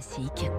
Classique.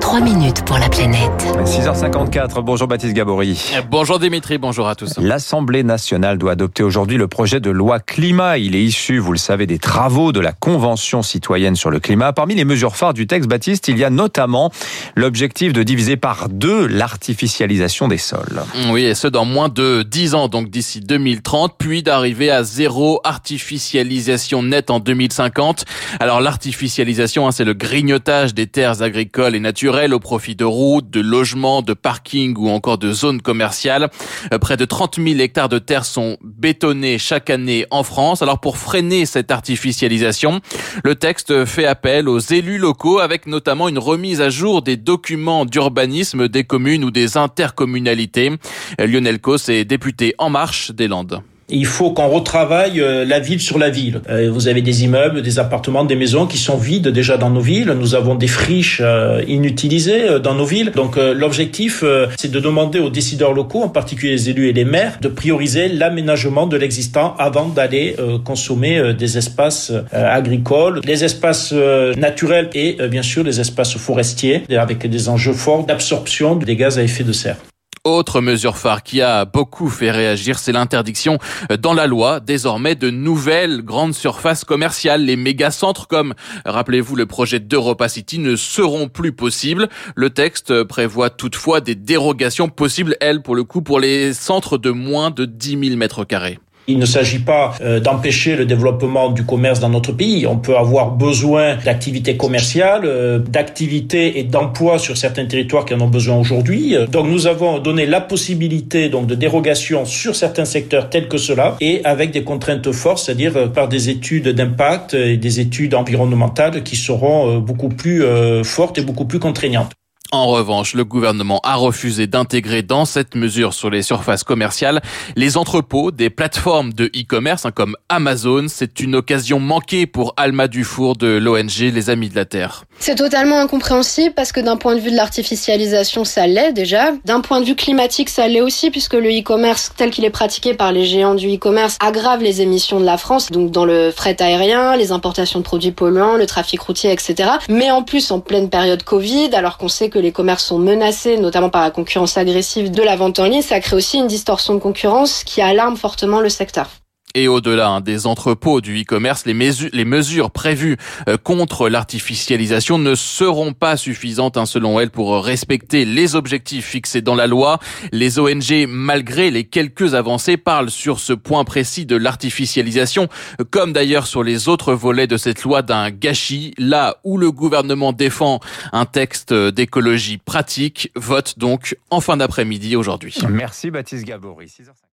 3 minutes pour la planète. 6h54, bonjour Baptiste Gabory. Bonjour Dimitri, bonjour à tous. L'Assemblée nationale doit adopter aujourd'hui le projet de loi climat. Il est issu, vous le savez, des travaux de la Convention citoyenne sur le climat. Parmi les mesures phares du texte, Baptiste, il y a notamment l'objectif de diviser par deux l'artificialisation des sols. Oui, et ce dans moins de 10 ans, donc d'ici 2030, puis d'arriver à zéro artificialisation nette en 2050. Alors l'artificialisation, hein, c'est le grignotage des terres agricoles et naturelles au profit de routes, de logements, de parkings ou encore de zones commerciales. Euh, Près de 30 000 hectares de terres sont bétonnés chaque année en France. Alors pour freiner cette artificialisation, le texte fait appel aux élus locaux avec notamment une remise à jour des documents d'urbanisme des communes ou des intercommunalités. Euh, Lionel Cos est député En Marche des Landes. Il faut qu'on retravaille euh, la ville sur la ville. Euh, Vous avez des immeubles, des appartements, des maisons qui sont vides déjà dans nos villes. Nous avons des friches euh, inutilisées dans nos villes. Donc l'objectif, c'est de demander aux décideurs locaux, en particulier les élus et les maires, de prioriser l'aménagement de l'existant avant d'aller consommer des espaces agricoles, les espaces naturels et bien sûr les espaces forestiers, avec des enjeux forts d'absorption des gaz à effet de serre. Autre mesure phare qui a beaucoup fait réagir, c'est l'interdiction euh, dans la loi désormais de nouvelles grandes surfaces commerciales. Les méga-centres comme, rappelez-vous, le projet d'Europa City ne seront plus possibles. Le texte prévoit toutefois des dérogations possibles, elles, pour le coup, pour les centres de moins de 10 000 mètres carrés. Il ne s'agit pas euh, d'empêcher le développement du commerce dans notre pays. On peut avoir besoin d'activités commerciales, euh, d'activités et d'emplois sur certains territoires qui en ont besoin aujourd'hui. Euh, Donc nous avons donné la possibilité donc de dérogation sur certains secteurs tels que cela et avec des contraintes fortes, c'est-à-dire par des études d'impact et des études environnementales qui seront beaucoup plus fortes et beaucoup plus contraignantes. En revanche, le gouvernement a refusé d'intégrer dans cette mesure sur les surfaces commerciales les entrepôts des plateformes de e-commerce hein, comme Amazon. C'est une occasion manquée pour Alma Dufour de l'ONG Les Amis de la Terre. C'est totalement incompréhensible parce que d'un point de vue de l'artificialisation, ça l'est déjà. D'un point de vue climatique, ça l'est aussi puisque le e-commerce tel qu'il est pratiqué par les géants du e-commerce aggrave les émissions de la France, donc dans le fret aérien, les importations de produits polluants, le trafic routier, etc. Mais en plus, en pleine période Covid, alors qu'on sait que les commerces sont menacés, notamment par la concurrence agressive de la vente en ligne, ça crée aussi une distorsion de concurrence qui alarme fortement le secteur. Et au-delà hein, des entrepôts du e-commerce, les, mesu- les mesures prévues euh, contre l'artificialisation ne seront pas suffisantes, hein, selon elle, pour respecter les objectifs fixés dans la loi. Les ONG, malgré les quelques avancées, parlent sur ce point précis de l'artificialisation, comme d'ailleurs sur les autres volets de cette loi d'un gâchis. Là où le gouvernement défend un texte d'écologie pratique, vote donc en fin d'après-midi aujourd'hui. Merci Baptiste Gabory. 6h50.